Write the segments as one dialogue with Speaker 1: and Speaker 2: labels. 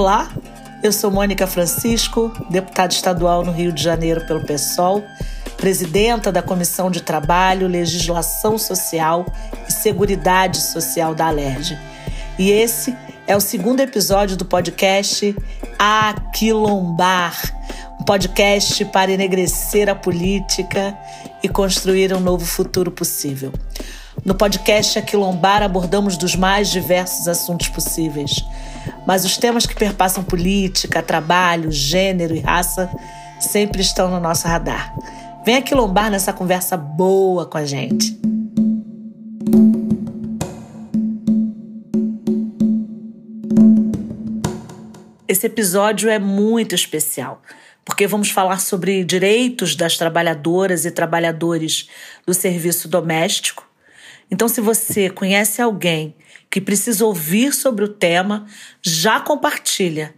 Speaker 1: Olá, eu sou Mônica Francisco, deputada estadual no Rio de Janeiro pelo PSOL, presidenta da Comissão de Trabalho, Legislação Social e Seguridade Social da Alerj. E esse é o segundo episódio do podcast Aquilombar, um podcast para enegrecer a política e construir um novo futuro possível. No podcast Aquilombar abordamos dos mais diversos assuntos possíveis, mas os temas que perpassam política, trabalho, gênero e raça sempre estão no nosso radar. Vem aquilombar nessa conversa boa com a gente. Esse episódio é muito especial, porque vamos falar sobre direitos das trabalhadoras e trabalhadores do serviço doméstico então, se você conhece alguém que precisa ouvir sobre o tema, já compartilha.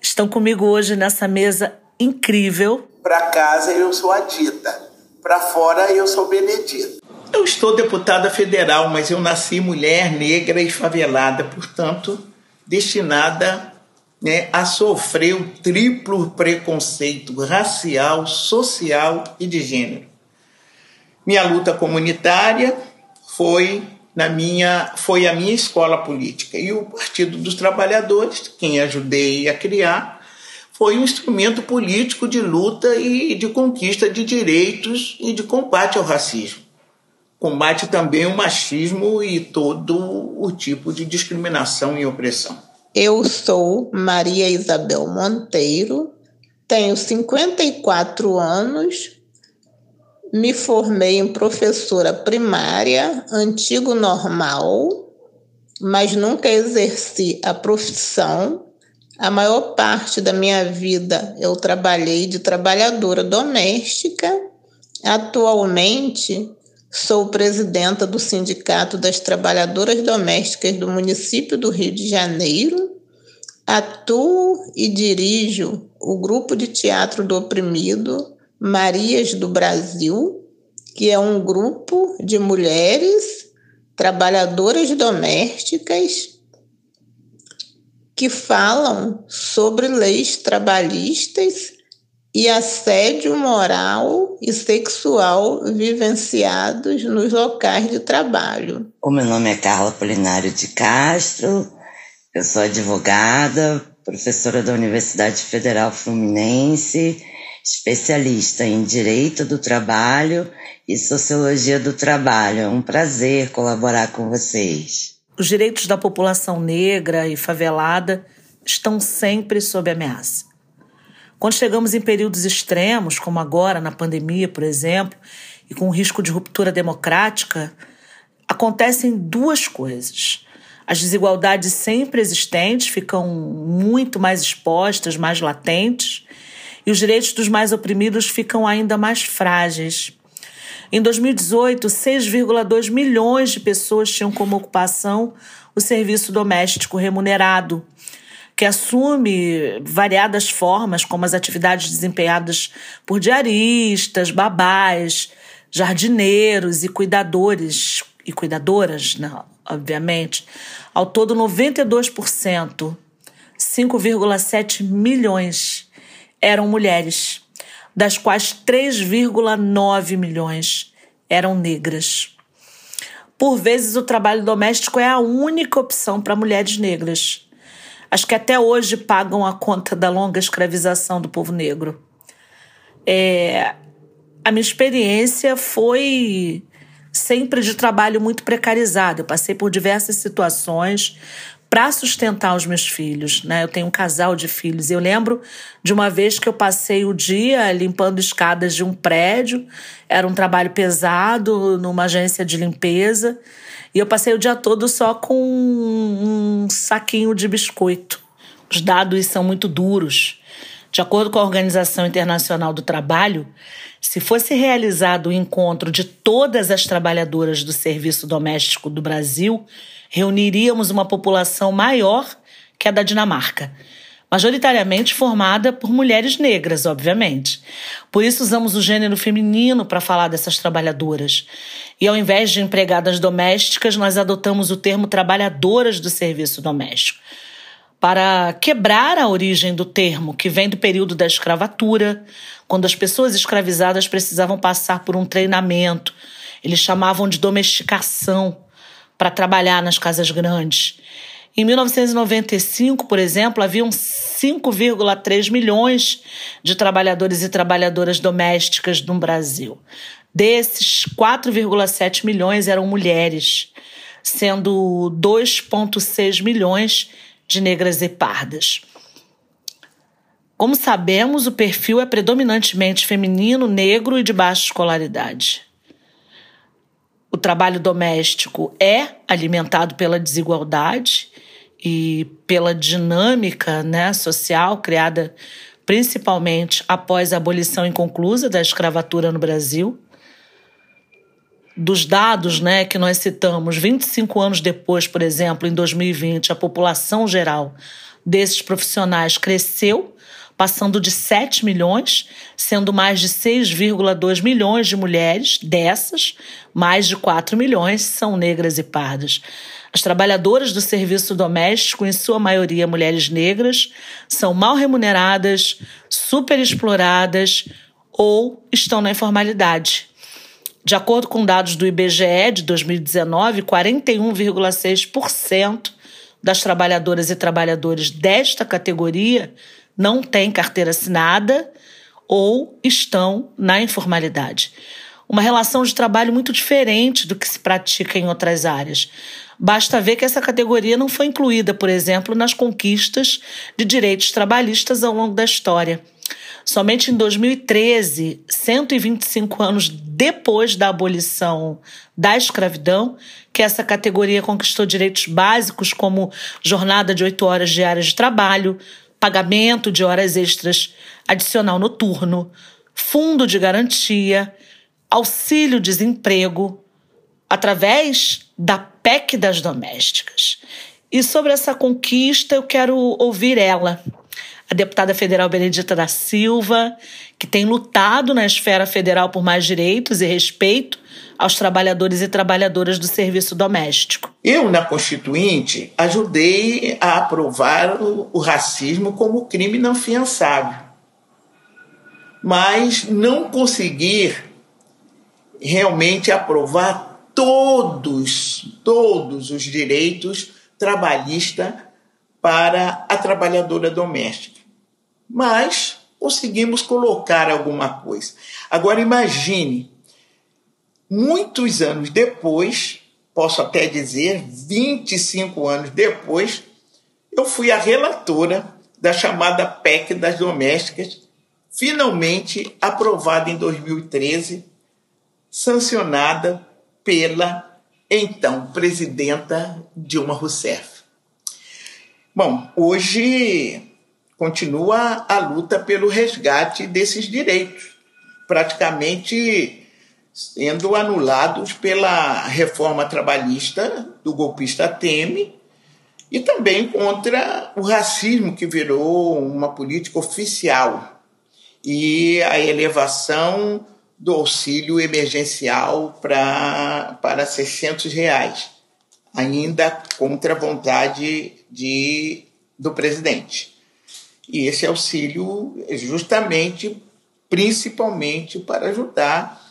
Speaker 1: Estão comigo hoje nessa mesa incrível.
Speaker 2: Para casa eu sou a Dita, para fora eu sou Benedito.
Speaker 3: Eu estou deputada federal, mas eu nasci mulher negra e favelada, portanto, destinada né, a sofrer o triplo preconceito racial, social e de gênero. Minha luta comunitária foi na minha foi a minha escola política e o Partido dos Trabalhadores, quem ajudei a criar, foi um instrumento político de luta e de conquista de direitos e de combate ao racismo. Combate também o machismo e todo o tipo de discriminação e opressão.
Speaker 4: Eu sou Maria Isabel Monteiro, tenho 54 anos, me formei em professora primária, antigo normal, mas nunca exerci a profissão. A maior parte da minha vida eu trabalhei de trabalhadora doméstica. Atualmente sou presidenta do Sindicato das Trabalhadoras Domésticas do município do Rio de Janeiro. Atuo e dirijo o grupo de teatro do oprimido Marias do Brasil, que é um grupo de mulheres trabalhadoras domésticas que falam sobre leis trabalhistas e assédio moral e sexual vivenciados nos locais de trabalho.
Speaker 5: O meu nome é Carla Polinário de Castro, eu sou advogada, professora da Universidade Federal Fluminense especialista em Direito do Trabalho e Sociologia do Trabalho. É um prazer colaborar com vocês.
Speaker 1: Os direitos da população negra e favelada estão sempre sob ameaça. Quando chegamos em períodos extremos, como agora, na pandemia, por exemplo, e com risco de ruptura democrática, acontecem duas coisas. As desigualdades sempre existentes ficam muito mais expostas, mais latentes, e os direitos dos mais oprimidos ficam ainda mais frágeis. Em 2018, 6,2 milhões de pessoas tinham como ocupação o serviço doméstico remunerado, que assume variadas formas, como as atividades desempenhadas por diaristas, babás, jardineiros e cuidadores e cuidadoras, não, obviamente. Ao todo, 92%, 5,7 milhões eram mulheres, das quais 3,9 milhões eram negras. Por vezes, o trabalho doméstico é a única opção para mulheres negras, as que até hoje pagam a conta da longa escravização do povo negro. É, a minha experiência foi sempre de trabalho muito precarizado. Eu passei por diversas situações para sustentar os meus filhos, né? Eu tenho um casal de filhos. Eu lembro de uma vez que eu passei o dia limpando escadas de um prédio, era um trabalho pesado numa agência de limpeza, e eu passei o dia todo só com um saquinho de biscoito. Os dados são muito duros. De acordo com a Organização Internacional do Trabalho, se fosse realizado o encontro de todas as trabalhadoras do serviço doméstico do Brasil, reuniríamos uma população maior que a da Dinamarca, majoritariamente formada por mulheres negras, obviamente. Por isso usamos o gênero feminino para falar dessas trabalhadoras. E ao invés de empregadas domésticas, nós adotamos o termo trabalhadoras do serviço doméstico para quebrar a origem do termo, que vem do período da escravatura, quando as pessoas escravizadas precisavam passar por um treinamento. Eles chamavam de domesticação para trabalhar nas casas grandes. Em 1995, por exemplo, haviam 5,3 milhões de trabalhadores e trabalhadoras domésticas no Brasil. Desses, 4,7 milhões eram mulheres, sendo 2,6 milhões de negras e pardas. Como sabemos, o perfil é predominantemente feminino, negro e de baixa escolaridade. O trabalho doméstico é alimentado pela desigualdade e pela dinâmica né, social criada principalmente após a abolição inconclusa da escravatura no Brasil. Dos dados né, que nós citamos, 25 anos depois, por exemplo, em 2020, a população geral desses profissionais cresceu passando de 7 milhões, sendo mais de 6,2 milhões de mulheres, dessas, mais de 4 milhões são negras e pardas. As trabalhadoras do serviço doméstico, em sua maioria mulheres negras, são mal remuneradas, superexploradas ou estão na informalidade. De acordo com dados do IBGE de 2019, 41,6% das trabalhadoras e trabalhadores desta categoria não têm carteira assinada ou estão na informalidade. Uma relação de trabalho muito diferente do que se pratica em outras áreas. Basta ver que essa categoria não foi incluída, por exemplo, nas conquistas de direitos trabalhistas ao longo da história. Somente em 2013, 125 anos depois da abolição da escravidão, que essa categoria conquistou direitos básicos como jornada de oito horas diárias de trabalho, pagamento de horas extras adicional noturno, fundo de garantia, auxílio-desemprego, através da PEC das domésticas. E sobre essa conquista, eu quero ouvir ela, a deputada federal Benedita da Silva, que tem lutado na esfera federal por mais direitos e respeito aos trabalhadores e trabalhadoras do serviço doméstico.
Speaker 3: Eu, na Constituinte, ajudei a aprovar o, racismo como crime não fiançável, mas não consegui realmente aprovar todos, todos os direitos trabalhistas para a trabalhadora doméstica. Mas conseguimos colocar alguma coisa. Agora imagine Muitos anos depois, posso até dizer 25 anos depois, eu fui a relatora da chamada PEC das domésticas, finalmente aprovada em 2013, sancionada pela então presidenta Dilma Rousseff. Bom, hoje continua a luta pelo resgate desses direitos. Praticamente sendo anulados pela reforma trabalhista do golpista Temer e também contra o racismo que virou uma política oficial e a elevação do auxílio emergencial para, para 600 reais, ainda contra a vontade de, do presidente. E esse auxílio é justamente, principalmente, para ajudar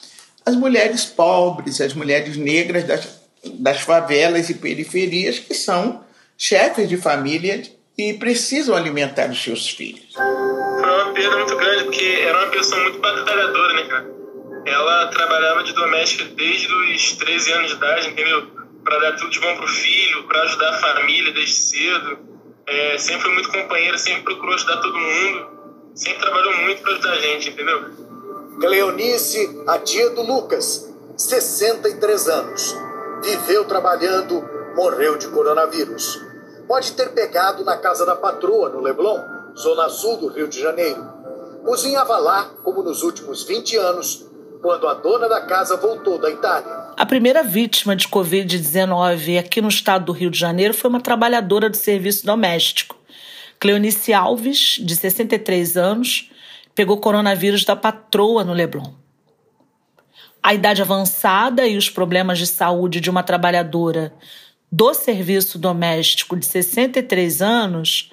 Speaker 3: as mulheres pobres, as mulheres negras das, das favelas e periferias, que são chefes de família e precisam alimentar os seus filhos. Foi
Speaker 6: uma perda muito grande, porque era uma pessoa muito batalhadora, né, cara? Ela trabalhava de doméstica desde os 13 anos de idade, entendeu? Para dar tudo de bom pro filho, para ajudar a família desde cedo. É, sempre foi muito companheira, sempre procurou ajudar todo mundo. Sempre trabalhou muito para ajudar a gente, entendeu?
Speaker 7: Cleonice, a tia do Lucas, 63 anos. Viveu trabalhando, morreu de coronavírus. Pode ter pegado na casa da patroa, no Leblon, zona sul do Rio de Janeiro. Cozinhava lá, como nos últimos 20 anos, quando a dona da casa voltou da Itália.
Speaker 1: A primeira vítima de Covid-19 aqui no estado do Rio de Janeiro foi uma trabalhadora do serviço doméstico. Cleonice Alves, de 63 anos, pegou coronavírus da patroa no Leblon. A idade avançada e os problemas de saúde de uma trabalhadora do serviço doméstico de 63 anos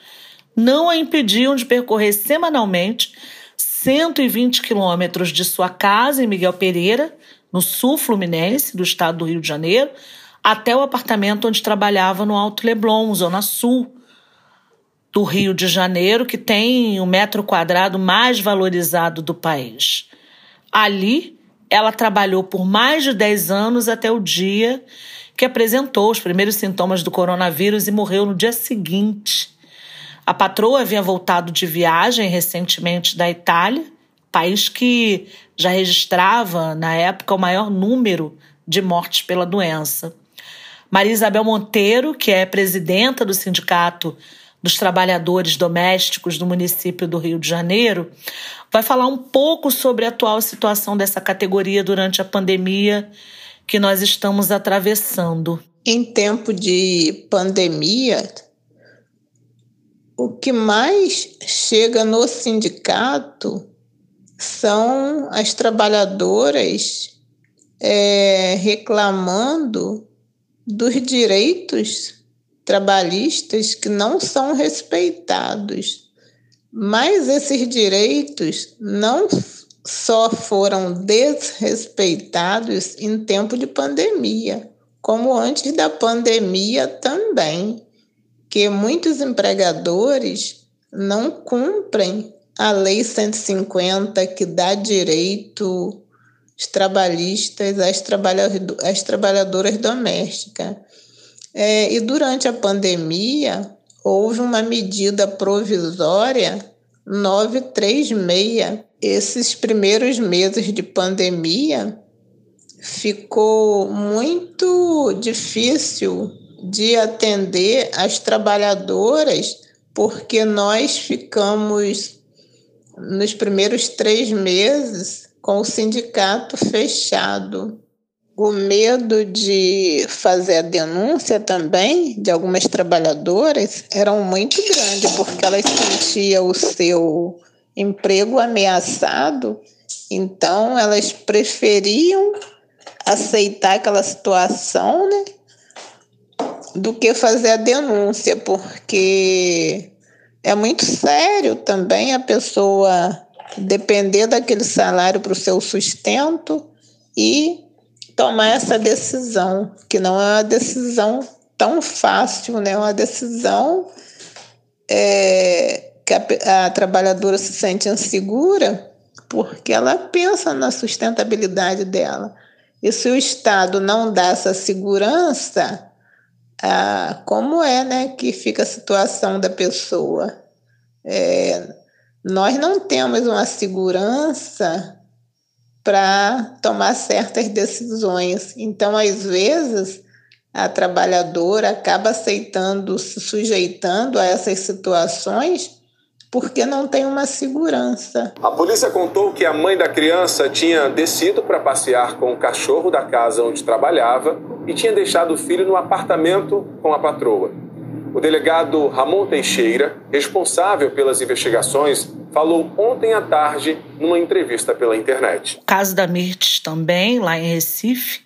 Speaker 1: não a impediam de percorrer semanalmente 120 quilômetros de sua casa em Miguel Pereira, no sul fluminense do estado do Rio de Janeiro, até o apartamento onde trabalhava no Alto Leblon, zona sul do Rio de Janeiro, que tem o metro quadrado mais valorizado do país. Ali, ela trabalhou por mais de 10 anos até o dia que apresentou os primeiros sintomas do coronavírus e morreu no dia seguinte. A patroa havia voltado de viagem recentemente da Itália, país que já registrava, na época, o maior número de mortes pela doença. Maria Isabel Monteiro, que é presidenta do Sindicato dos Trabalhadores Domésticos do município do Rio de Janeiro, vai falar um pouco sobre a atual situação dessa categoria durante a pandemia que nós estamos atravessando.
Speaker 4: Em tempo de pandemia, o que mais chega no sindicato são as trabalhadoras é, reclamando dos direitos trabalhistas que não são respeitados. Mas esses direitos não só foram desrespeitados em tempo de pandemia, como antes da pandemia também, que muitos empregadores não cumprem a Lei 150, que dá direito trabalhistas, às, às trabalhadoras domésticas. É, e durante a pandemia, houve uma medida provisória 936. Esses primeiros meses de pandemia ficou muito difícil de atender as trabalhadoras, porque nós ficamos nos primeiros três meses com o sindicato fechado o medo de fazer a denúncia também de algumas trabalhadoras era muito grande, porque elas sentiam o seu emprego ameaçado, então elas preferiam aceitar aquela situação, né? Do que fazer a denúncia, porque é muito sério também a pessoa depender daquele salário para o seu sustento e tomar essa decisão, que não é uma decisão tão fácil, né? É uma decisão é, que a, a trabalhadora se sente insegura porque ela pensa na sustentabilidade dela. E se o Estado não dá essa segurança, ah, como é né, que fica a situação da pessoa? É, nós não temos uma segurança para tomar certas decisões. Então, às vezes, a trabalhadora acaba aceitando, se sujeitando a essas situações porque não tem uma segurança.
Speaker 8: A polícia contou que a mãe da criança tinha descido para passear com o cachorro da casa onde trabalhava e tinha deixado o filho no apartamento com a patroa. O delegado Ramon Teixeira, responsável pelas investigações, falou ontem à tarde numa entrevista pela internet.
Speaker 1: O caso da Mirtes também, lá em Recife,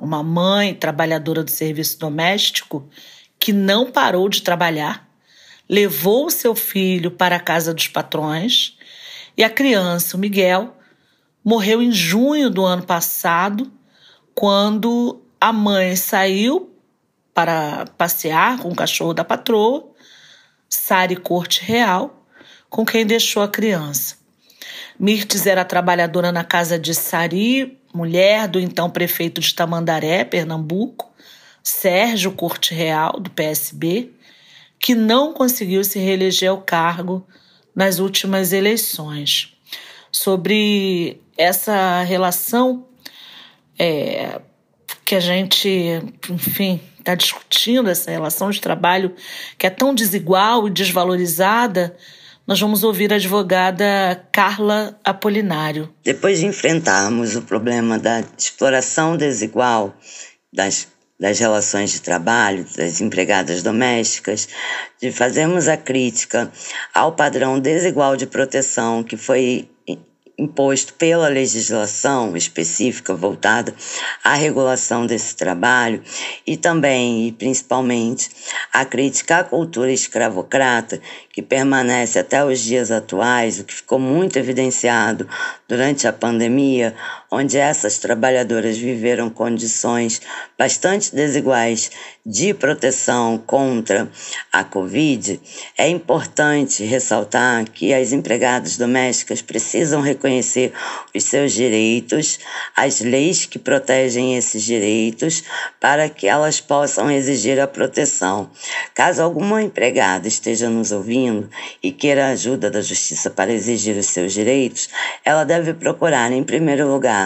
Speaker 1: uma mãe trabalhadora do serviço doméstico que não parou de trabalhar, levou seu filho para a casa dos patrões e a criança, o Miguel, morreu em junho do ano passado, quando a mãe saiu para passear com o cachorro da patroa, Sari Corte Real, com quem deixou a criança. Mirtes era trabalhadora na casa de Sari, mulher do então prefeito de Tamandaré, Pernambuco, Sérgio Corte Real, do PSB, que não conseguiu se reeleger ao cargo nas últimas eleições. Sobre essa relação é, que a gente, enfim, está discutindo, essa relação de trabalho que é tão desigual e desvalorizada, nós vamos ouvir a advogada Carla Apolinário.
Speaker 5: Depois de enfrentarmos o problema da exploração desigual das, das relações de trabalho, das empregadas domésticas, de fazermos a crítica ao padrão desigual de proteção que foi imposto pela legislação específica voltada à regulação desse trabalho e também e principalmente a crítica à cultura escravocrata que permanece até os dias atuais, o que ficou muito evidenciado durante a pandemia, onde essas trabalhadoras viveram condições bastante desiguais de proteção contra a Covid, é importante ressaltar que as empregadas domésticas precisam reconhecer os seus direitos, as leis que protegem esses direitos, para que elas possam exigir a proteção. Caso alguma empregada esteja nos ouvindo e queira a ajuda da justiça para exigir os seus direitos, ela deve procurar, em primeiro lugar,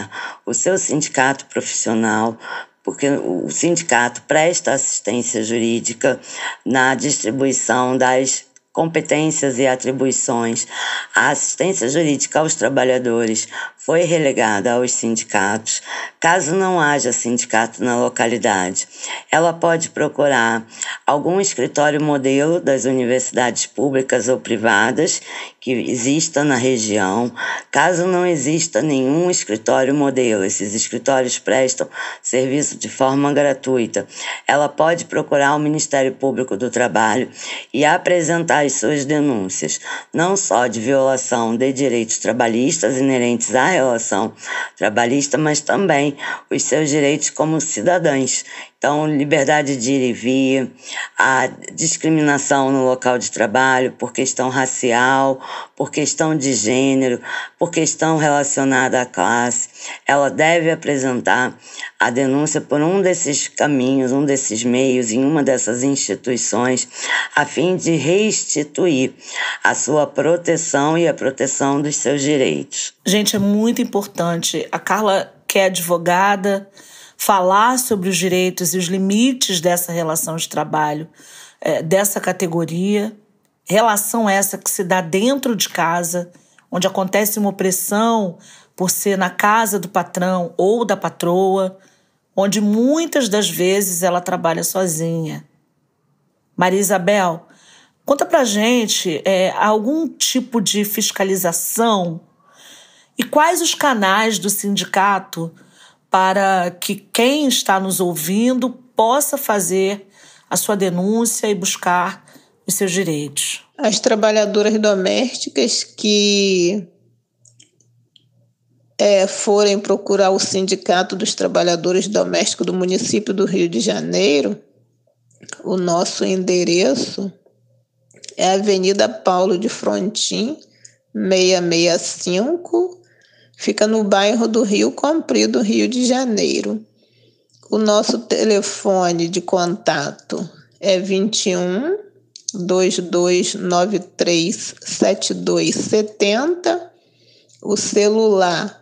Speaker 5: o seu sindicato profissional porque o sindicato presta assistência jurídica na distribuição das competências e atribuições. A assistência jurídica aos trabalhadores foi relegada aos sindicatos. Caso não haja sindicato na localidade, ela pode procurar algum escritório modelo das universidades públicas ou privadas que exista na região. Caso não exista nenhum escritório modelo, esses escritórios prestam serviço de forma gratuita, ela pode procurar o Ministério Público do Trabalho e apresentar as suas denúncias, não só de violação de direitos trabalhistas inerentes à relação trabalhista, mas também os seus direitos como cidadãs. Então, liberdade de ir e vir, a discriminação no local de trabalho por questão racial, por questão de gênero, por questão relacionada à classe. Ela deve apresentar a denúncia por um desses caminhos, um desses meios, em uma dessas instituições, a fim de restituir a sua proteção e a proteção dos seus direitos.
Speaker 1: Gente, é muito importante. A Carla, que é advogada, falar sobre os direitos e os limites dessa relação de trabalho, é, dessa categoria, relação essa que se dá dentro de casa, onde acontece uma opressão por ser na casa do patrão ou da patroa, onde muitas das vezes ela trabalha sozinha. Maria Isabel, conta pra gente é, algum tipo de fiscalização e quais os canais do sindicato para que quem está nos ouvindo possa fazer a sua denúncia e buscar os seus direitos.
Speaker 4: As trabalhadoras domésticas que é, forem procurar o Sindicato dos Trabalhadores Domésticos do município do Rio de Janeiro, o nosso endereço é Avenida Paulo de Frontin, 665, Fica no bairro do Rio Comprido, Rio de Janeiro. O nosso telefone de contato é 21 2293 7270. O celular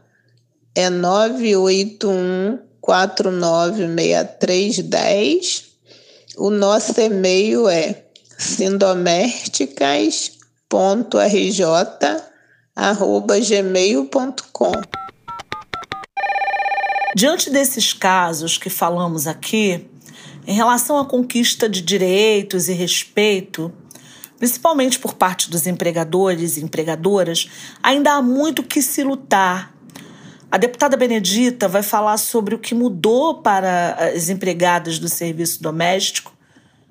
Speaker 4: é 981 496310. O nosso e-mail é sindomésticas.rj gmail.com.
Speaker 1: Diante desses casos que falamos aqui, em relação à conquista de direitos e respeito, principalmente por parte dos empregadores e empregadoras, ainda há muito que se lutar. A deputada Benedita vai falar sobre o que mudou para as empregadas do serviço doméstico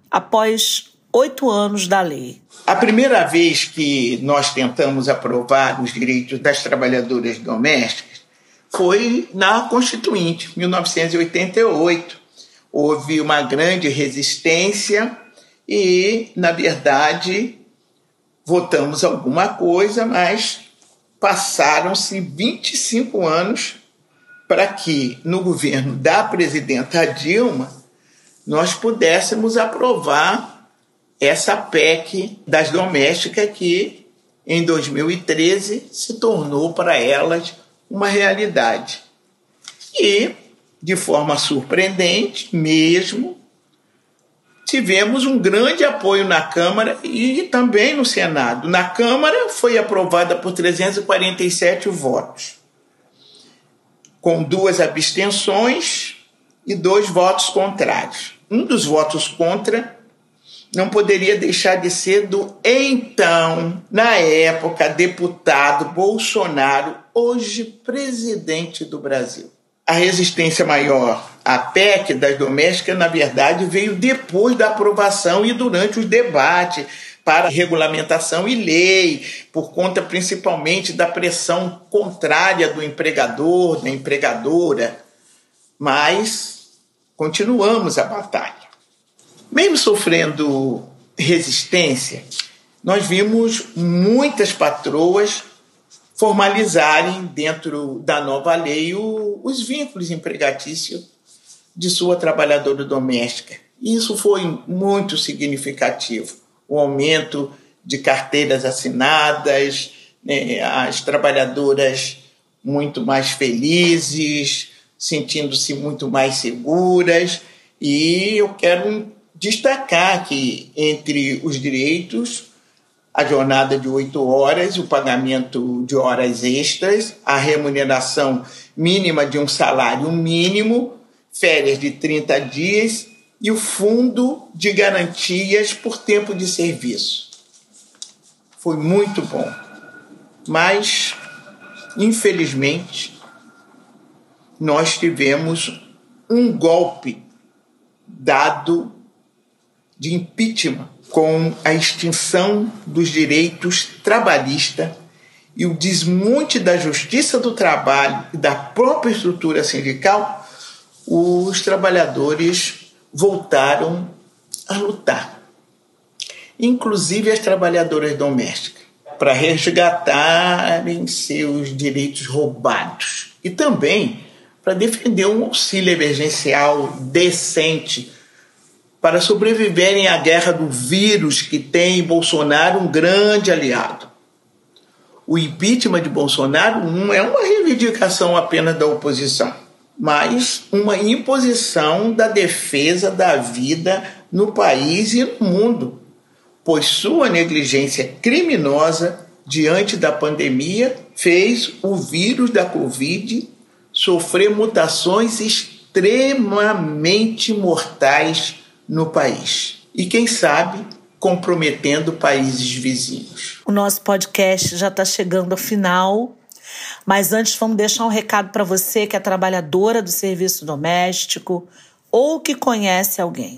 Speaker 1: após oito anos da lei.
Speaker 3: A primeira vez que nós tentamos aprovar os direitos das trabalhadoras domésticas foi na Constituinte, 1988. Houve uma grande resistência e, na verdade, votamos alguma coisa, mas passaram-se 25 anos para que, no governo da presidenta Dilma, nós pudéssemos aprovar essa PEC das domésticas que em 2013 se tornou para elas uma realidade. E, de forma surpreendente mesmo, tivemos um grande apoio na Câmara e também no Senado. Na Câmara foi aprovada por 347 votos, com duas abstenções e dois votos contrários. Um dos votos contra não poderia deixar de ser do então, na época, deputado Bolsonaro, hoje presidente do Brasil. A resistência maior à PEC das domésticas, na verdade, veio depois da aprovação e durante os debates para regulamentação e lei, por conta principalmente da pressão contrária do empregador, da empregadora. Mas continuamos a batalha. Mesmo sofrendo resistência, nós vimos muitas patroas formalizarem dentro da nova lei o, os vínculos empregatícios de sua trabalhadora doméstica. Isso foi muito significativo. O aumento de carteiras assinadas, né, as trabalhadoras muito mais felizes, sentindo-se muito mais seguras. E eu quero destacar que entre os direitos a jornada de oito horas, o pagamento de horas extras, a remuneração mínima de um salário mínimo, férias de 30 dias e o fundo de garantias por tempo de serviço. Foi muito bom. Mas, infelizmente, nós tivemos um golpe dado de impeachment com a extinção dos direitos trabalhistas e o desmonte da justiça do trabalho e da própria estrutura sindical, os trabalhadores voltaram a lutar. Inclusive as trabalhadoras domésticas, para resgatarem seus direitos roubados. E também para defender um auxílio emergencial decente para sobreviverem à guerra do vírus que tem em Bolsonaro um grande aliado. O impeachment de Bolsonaro não é uma reivindicação apenas da oposição, mas uma imposição da defesa da vida no país e no mundo, pois sua negligência criminosa diante da pandemia fez o vírus da Covid sofrer mutações extremamente mortais no país. E quem sabe comprometendo países vizinhos.
Speaker 1: O nosso podcast já está chegando ao final. Mas antes, vamos deixar um recado para você que é trabalhadora do serviço doméstico ou que conhece alguém.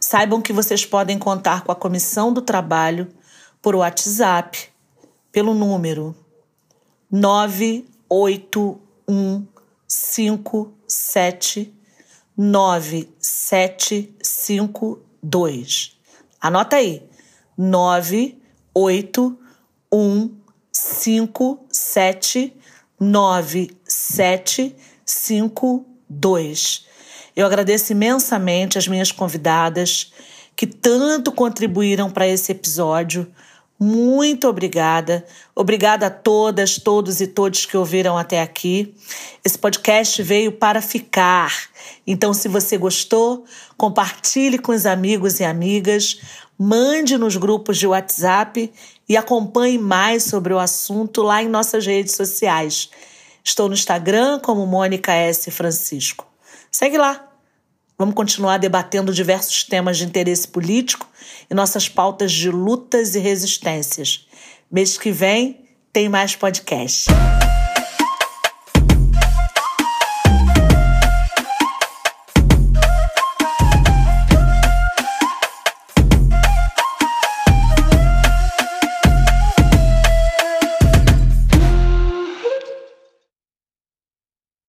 Speaker 1: Saibam que vocês podem contar com a Comissão do Trabalho por WhatsApp pelo número 98157 9752. Anota aí. 981579752. Eu agradeço imensamente as minhas convidadas que tanto contribuíram para esse episódio. Muito obrigada. Obrigada a todas, todos e todos que ouviram até aqui. Esse podcast veio para ficar. Então, se você gostou, compartilhe com os amigos e amigas, mande nos grupos de WhatsApp e acompanhe mais sobre o assunto lá em nossas redes sociais. Estou no Instagram como Mônica S. Francisco. Segue lá. Vamos continuar debatendo diversos temas de interesse político e nossas pautas de lutas e resistências. Mês que vem tem mais podcast.